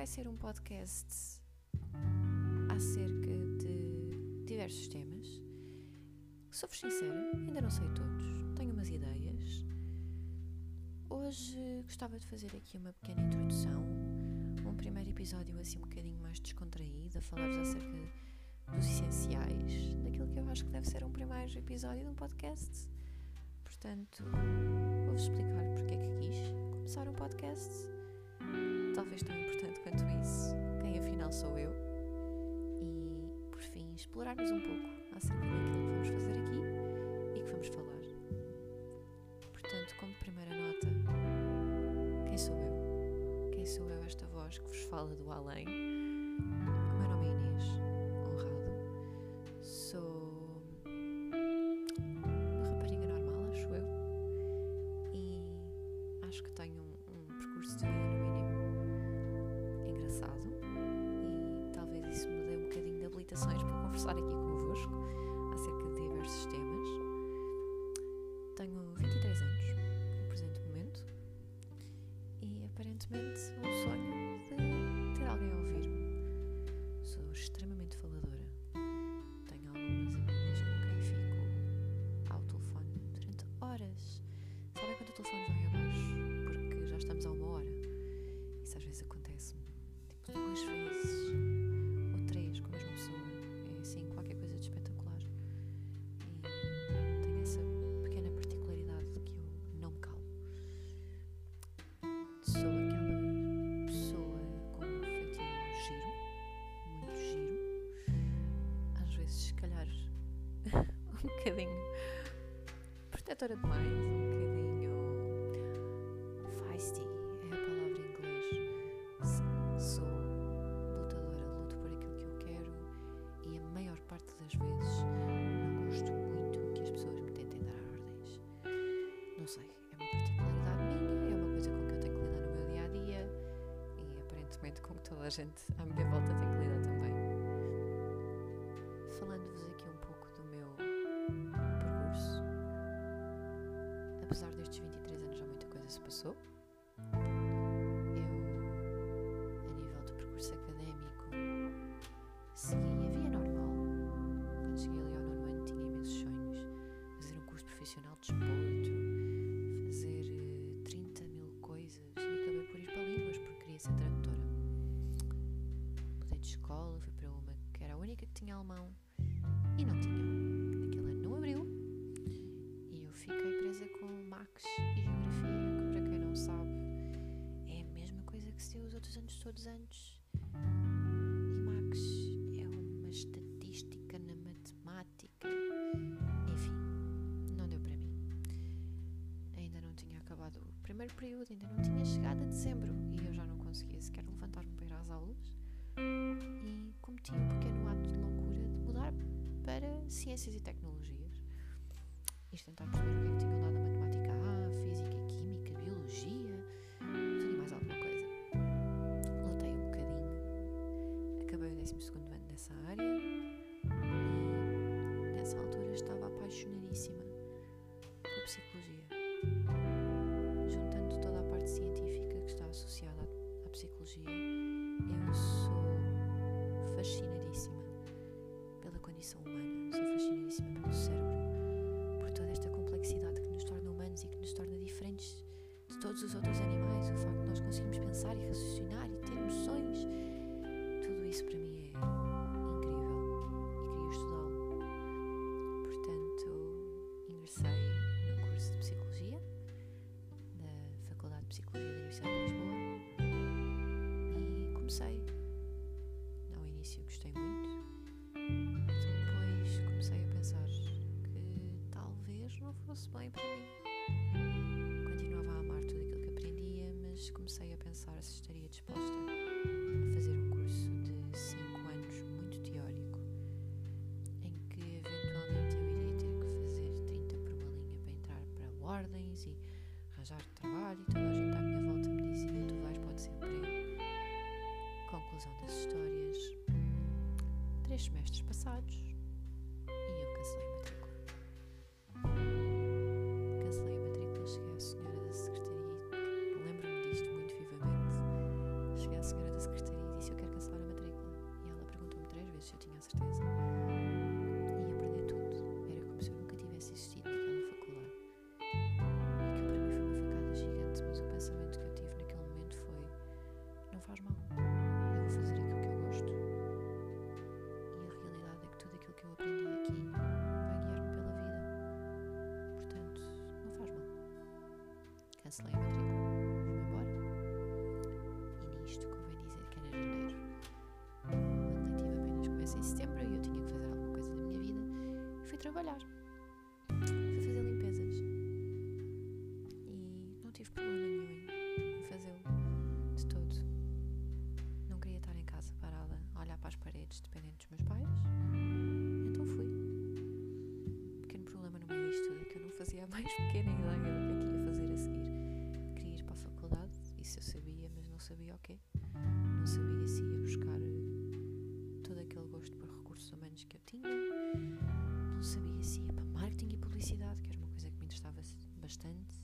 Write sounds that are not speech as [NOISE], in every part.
vai ser um podcast acerca de diversos temas. Sou-vos sincera, ainda não sei todos, tenho umas ideias. Hoje gostava de fazer aqui uma pequena introdução, um primeiro episódio assim um bocadinho mais descontraído, a falar-vos acerca dos essenciais, daquilo que eu acho que deve ser um primeiro episódio de um podcast. Portanto, vou-vos explicar porque é que quis começar um podcast. Talvez tão importante quanto isso, quem afinal sou eu. E, por fim, explorarmos um pouco acerca daquilo que vamos fazer aqui e que vamos falar. Portanto, como primeira nota, quem sou eu? Quem sou eu, esta voz que vos fala do além? E bocadinho protetora demais, um bocadinho feisty é a palavra em inglês. Sou lutadora, luto por aquilo que eu quero e a maior parte das vezes não gosto muito que as pessoas me tentem dar ordens. Não sei, é uma particularidade minha, é uma coisa com que eu tenho que lidar no meu dia a dia e aparentemente com que toda a gente à minha volta tem que lidar também. Falando-vos aqui apesar destes 23 anos já muita coisa se passou. Eu, a nível de percurso académico, segui a via normal. Quando cheguei ali ao nono ano tinha imensos sonhos. Fazer um curso profissional de desporto, fazer eh, 30 mil coisas e acabei por ir para línguas porque queria ser tradutora. Mudei de escola, fui para uma que era a única que tinha alemão todos antes. E Max é uma estatística na matemática. Enfim, não deu para mim. Ainda não tinha acabado o primeiro período, ainda não tinha chegado a dezembro e eu já não conseguia sequer levantar-me para ir às aulas. E cometi um pequeno ato de loucura de mudar para Ciências e Tecnologias. Isto tentar perceber o que é que tinham dado psicologia. Juntando toda a parte científica que está associada à, psicologia, eu sou fascinadíssima pela condição humana, sou fascinadíssima pelo cérebro, por toda esta complexidade que nos torna humanos e que nos torna diferentes de todos os outros animais, o facto de nós conseguirmos pensar e raciocinar e ter emoções, tudo isso para mim é comecei a pensar se estaria disposta a fazer um curso de 5 anos muito teórico, em que eventualmente eu iria ter que fazer 30 por uma linha para entrar para ordens e arranjar trabalho e toda a gente à minha volta me dizia tu vais para o desemprego. Conclusão das histórias. Três semestres passados e eu cancelei faz mal. Eu vou fazer aquilo que eu gosto. E a realidade é que tudo aquilo que eu aprendi aqui vai guiar-me pela vida. Portanto, não faz mal. Cancelei a matrícula, vou-me embora. E nisto, convém dizer que era janeiro. O ano letivo apenas começa em setembro e eu tinha que fazer alguma coisa da minha vida. Fui trabalhar. Mais pequena ideia do que é que ia fazer a seguir. Queria ir para a faculdade, isso eu sabia, mas não sabia o quê. Não sabia se ia buscar eh, todo aquele gosto por recursos humanos que eu tinha. Não sabia se ia para marketing e publicidade, que era uma coisa que me interessava bastante.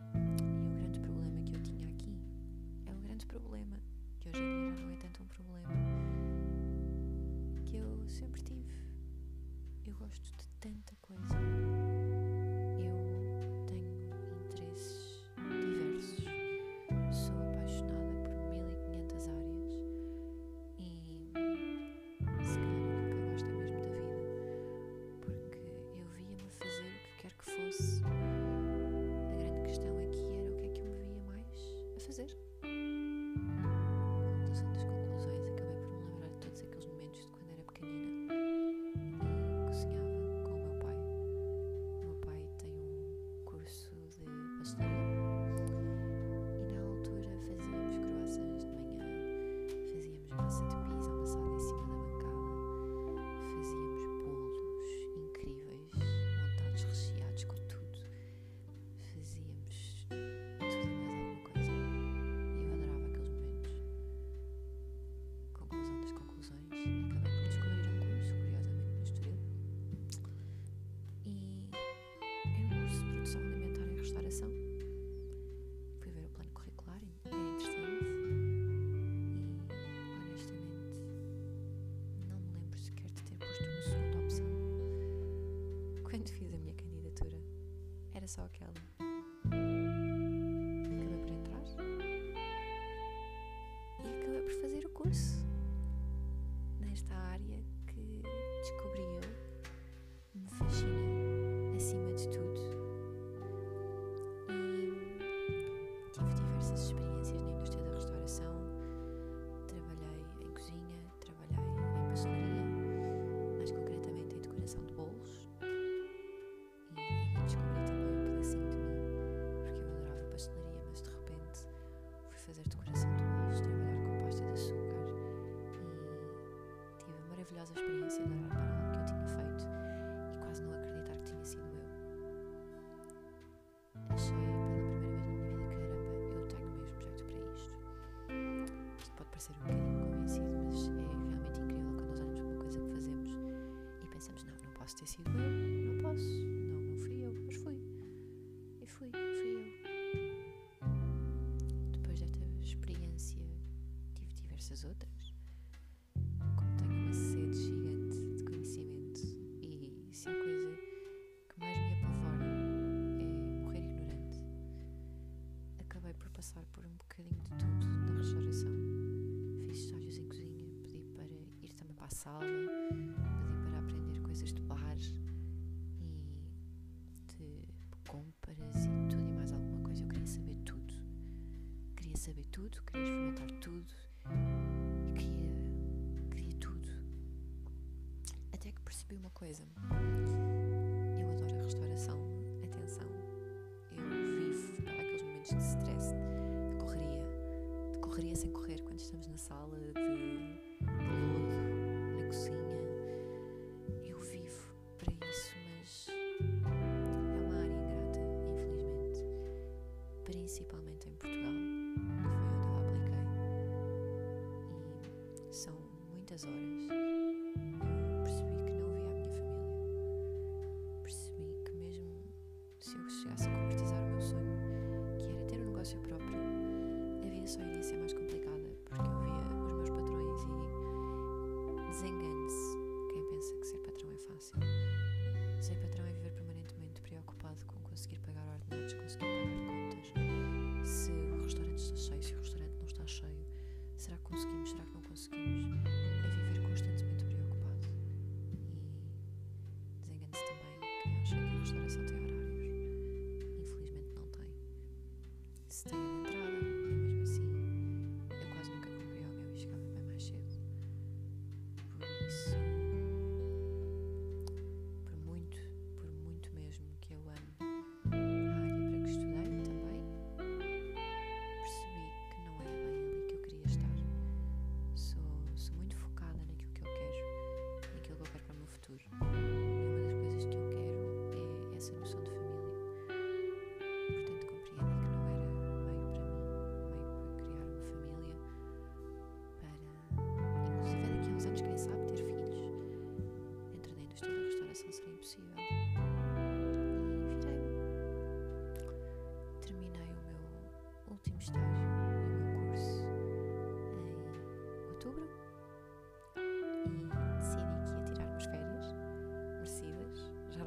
E o grande problema que eu tinha aqui é o grande problema, que hoje em dia já não é tanto um problema, que eu sempre tive. Eu gosto de decoração de bolos, trabalhar com pasta de açúcar e tive a maravilhosa experiência de olhar para algo que eu tinha feito e quase não acreditar que tinha sido eu. Achei pela primeira vez na minha vida, caramba, eu tenho mesmo jeito para isto. Isto pode parecer um bocadinho convencido, mas é realmente incrível quando nós olhamos para uma coisa que fazemos e pensamos, não, não posso ter sido eu, sala, pedi para aprender coisas de bar e de compras e tudo e mais alguma coisa. Eu queria saber tudo. Queria saber tudo, queria experimentar tudo e queria, queria tudo. Até que percebi uma coisa. Eu adoro a restauração. Atenção. Eu vivo para aqueles momentos de stress, de correria. De correria sem correr quando estamos na sala, a vida só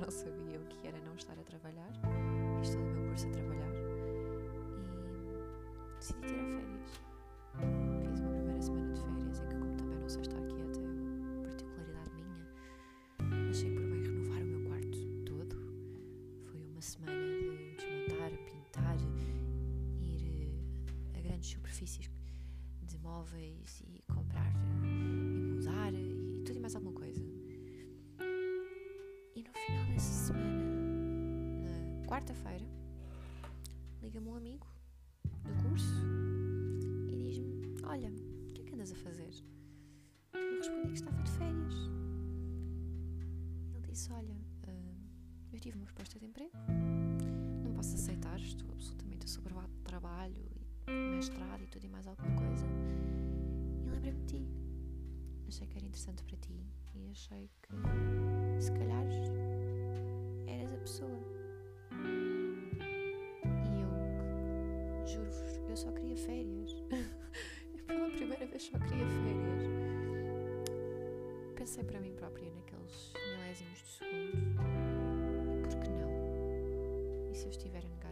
não sabia o que era não estar a trabalhar. Fiz todo o meu curso a trabalhar e decidi tirar férias. Fiz uma primeira semana de férias em que, como também não sei estar quieta, é uma particularidade minha, achei por bem renovar o meu quarto todo. Foi uma semana de desmontar, pintar, ir a grandes superfícies de móveis quarta-feira, liga-me um amigo do curso e diz-me: Olha, o que é que andas a fazer? Eu respondi que estava de férias. Ele disse: Olha, ah, eu tive uma proposta de emprego, não posso aceitar, estou absolutamente assoberbado de trabalho e mestrado e tudo e mais alguma coisa. E lembrei-me de ti. Achei que era interessante para ti e achei que se calhar eras a pessoa. Só queria férias. [LAUGHS] Pela primeira vez só queria férias. Pensei para mim própria naqueles milésimos de segundo. Por que não? E se eu estiver a negar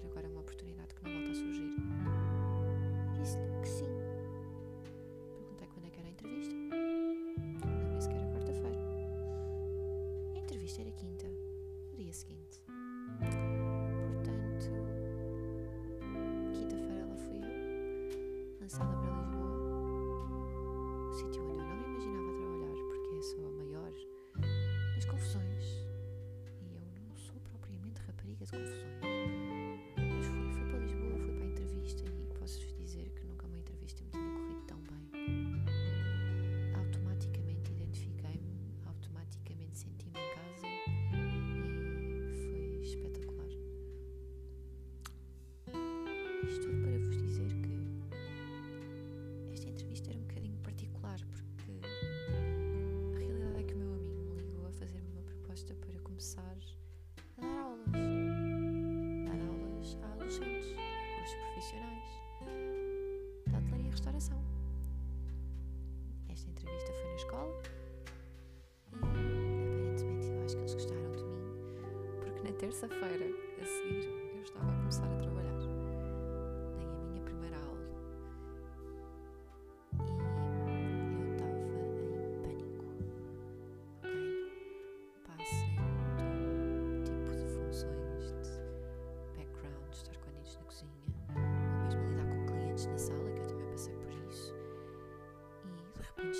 e aparentemente eu acho que eles gostaram de mim porque na terça-feira a seguir eu estava a começar a trabalhar.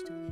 Dei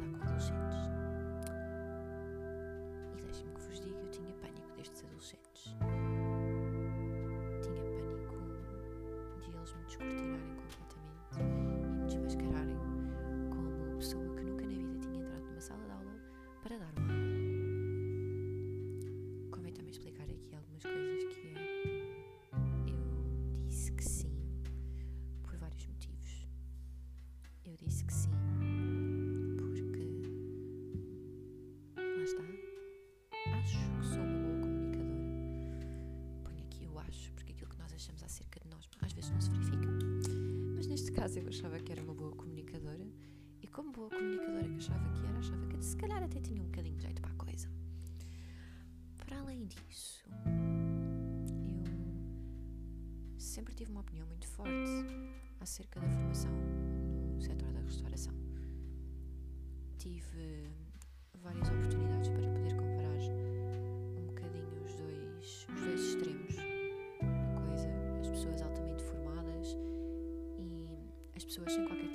Mas neste caso eu achava que era uma boa comunicadora e como boa comunicadora que achava que era, achava que se calhar até tinha um bocadinho de jeito para a coisa. Para além disso, eu sempre tive uma opinião muito forte acerca da formação no setor da restauração. Tive várias oportunidades para poder 5 a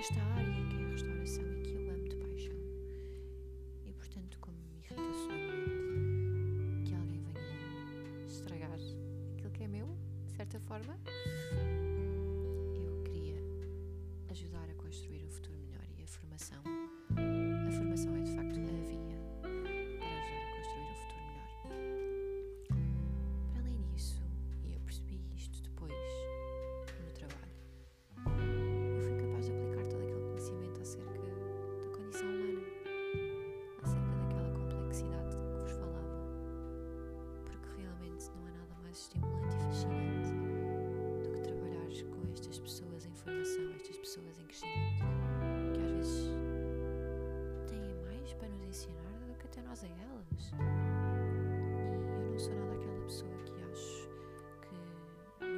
esta área que é a restauração e que eu amo de paixão. E portanto, como me irrita solenemente que alguém venha estragar aquilo que é meu, de certa forma, a elas. E eu não sou nada aquela pessoa que acho que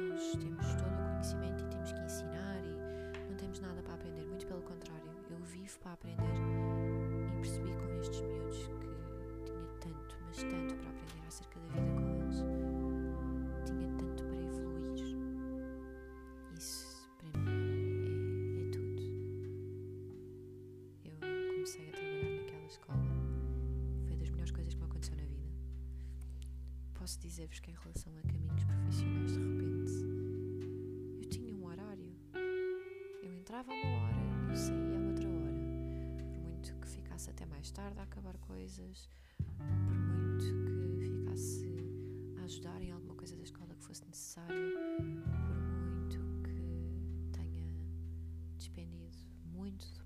nós temos todo o conhecimento e temos que ensinar e não temos nada para aprender. Muito pelo contrário, eu vivo para aprender e percebi com estes miúdos que tinha tanto, mas tanto Posso dizer-vos que em relação a caminhos profissionais, de repente, eu tinha um horário. Eu entrava a uma hora, eu saía a outra hora. Por muito que ficasse até mais tarde a acabar coisas, por muito que ficasse a ajudar em alguma coisa da escola que fosse necessário, por muito que tenha despendido muito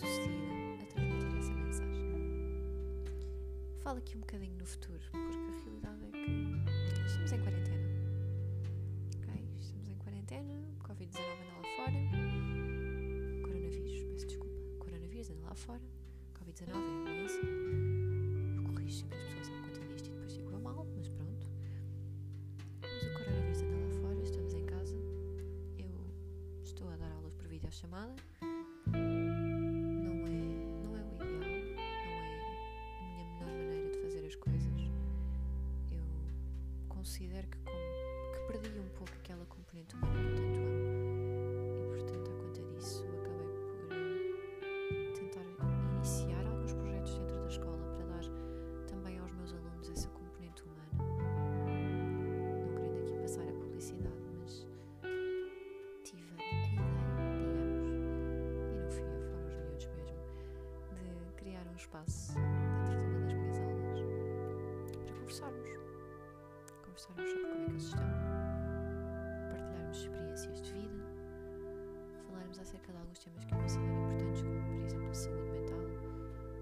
bem sucedida a transmitir essa mensagem. Falo aqui um bocadinho no futuro, porque a realidade é que estamos em quarentena. Ok? Estamos em quarentena, Covid-19 anda lá fora, coronavírus, peço desculpa, coronavírus anda lá fora, Covid-19 é a doença. Eu corrijo sempre as pessoas à conta disto e depois digo mal, mas pronto. Mas o coronavírus anda lá fora, estamos em casa, eu estou a dar aulas por videochamada. Não perdi um pouco aquela componente humana que eu tanto amo. E portanto, à conta disso, acabei por eh, tentar iniciar alguns projetos dentro da escola para dar também aos meus alunos essa componente humana. Não querendo aqui passar a publicidade, mas tive a ideia, digamos, e não fui eu, foram os miúdos mesmo, de criar um espaço dentro de uma das minhas aulas para conversarmos. Conversarmos sobre como é que eles estão, alguns temas que eu considero importantes, como por exemplo a saúde mental,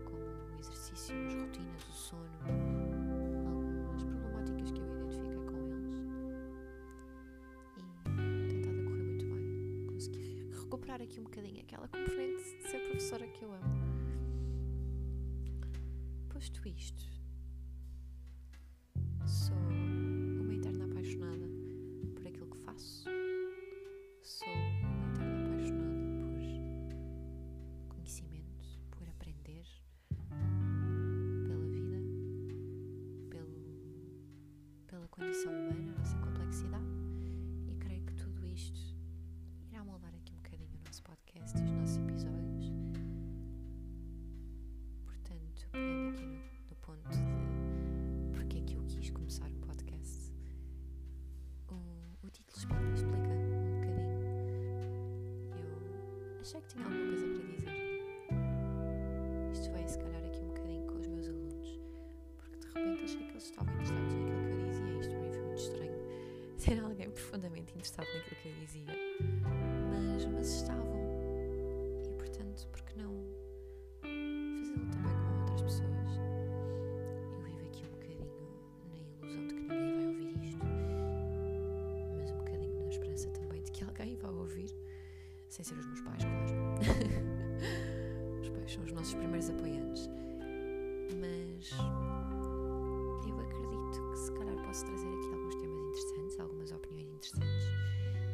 como o exercício, as rotinas, o sono, algumas problemáticas que eu identifiquei com eles. E tem estado a correr muito bem. Consegui recuperar aqui um bocadinho aquela componente de ser professora que eu amo. Posto isto, achei que tinha alguma coisa para dizer. Isto foi, se calhar, aqui um bocadinho com os meus alunos, porque de repente achei que eles estavam interessados naquilo que eu dizia. Isto para mim foi muito estranho. [LAUGHS] Ter alguém profundamente interessado naquilo que eu dizia. Mas, mas estavam. E portanto, por que não fazê-lo também com outras pessoas? Eu vivo aqui um bocadinho na ilusão de que ninguém vai ouvir isto, mas um bocadinho na esperança também de que [LAUGHS] alguém vá ouvir, sem ser os meus nossos primeiros apoiantes. Mas eu acredito que se calhar posso trazer aqui alguns temas interessantes, algumas opiniões interessantes,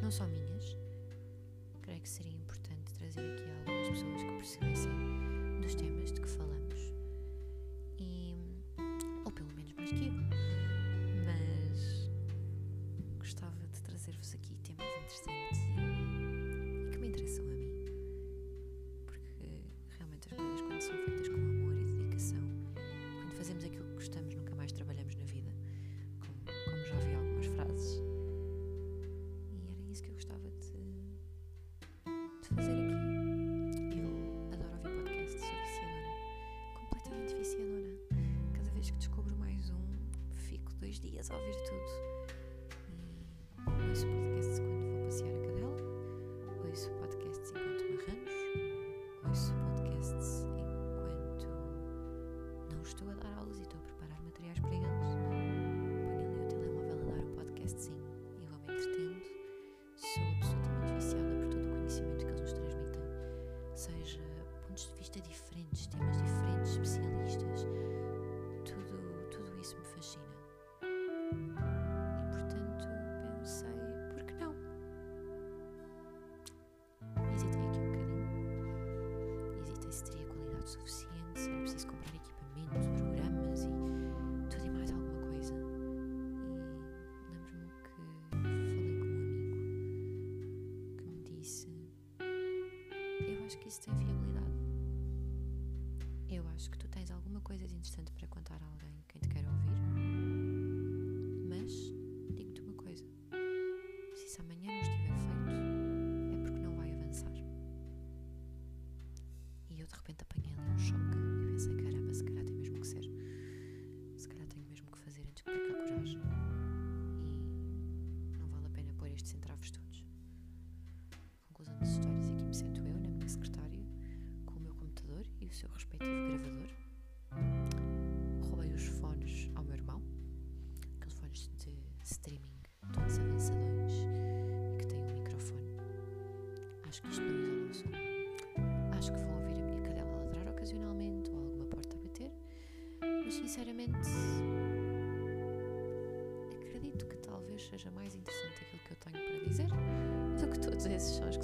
não só minhas. Creio que seria importante trazer aqui algumas pessoas que perceberam ias ouvir tudo. isso tem fiabilidade. Eu acho que tu tens alguma coisa de interessante para contar a alguém, quem te quer ouvir. acho que isto não resolve. Acho que vão ouvir a minha cadela ladrar ocasionalmente ou alguma porta a bater, mas sinceramente acredito que talvez seja mais interessante aquilo que eu tenho para dizer do que todos esses sons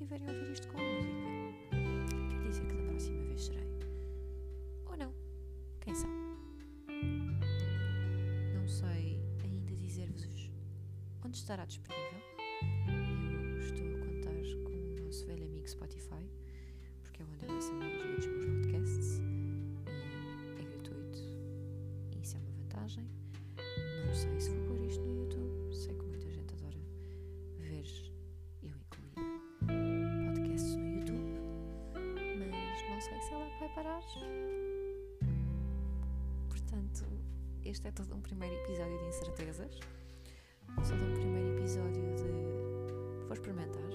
estiverem a ouvir isto com música. Quer dizer que da próxima vez serei. Ou não. Quem sabe? Não sei ainda dizer-vos onde estará disponível Portanto, este é todo um primeiro episódio de incertezas, todo um primeiro episódio de. Vou experimentar.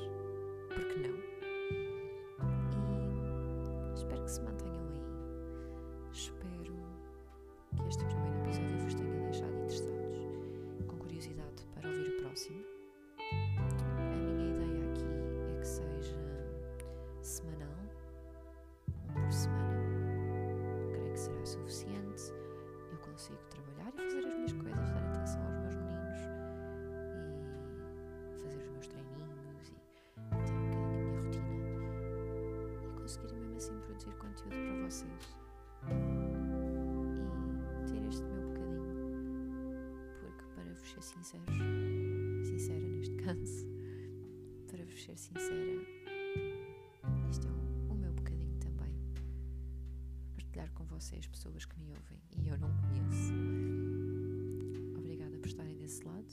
Assim produzir conteúdo para vocês e ter este meu bocadinho, porque para vos ser sinceros, sincera neste [LAUGHS] caso, para vos ser sincera, isto é o, o meu bocadinho também. Partilhar com vocês pessoas que me ouvem e eu não conheço. Obrigada por estarem desse lado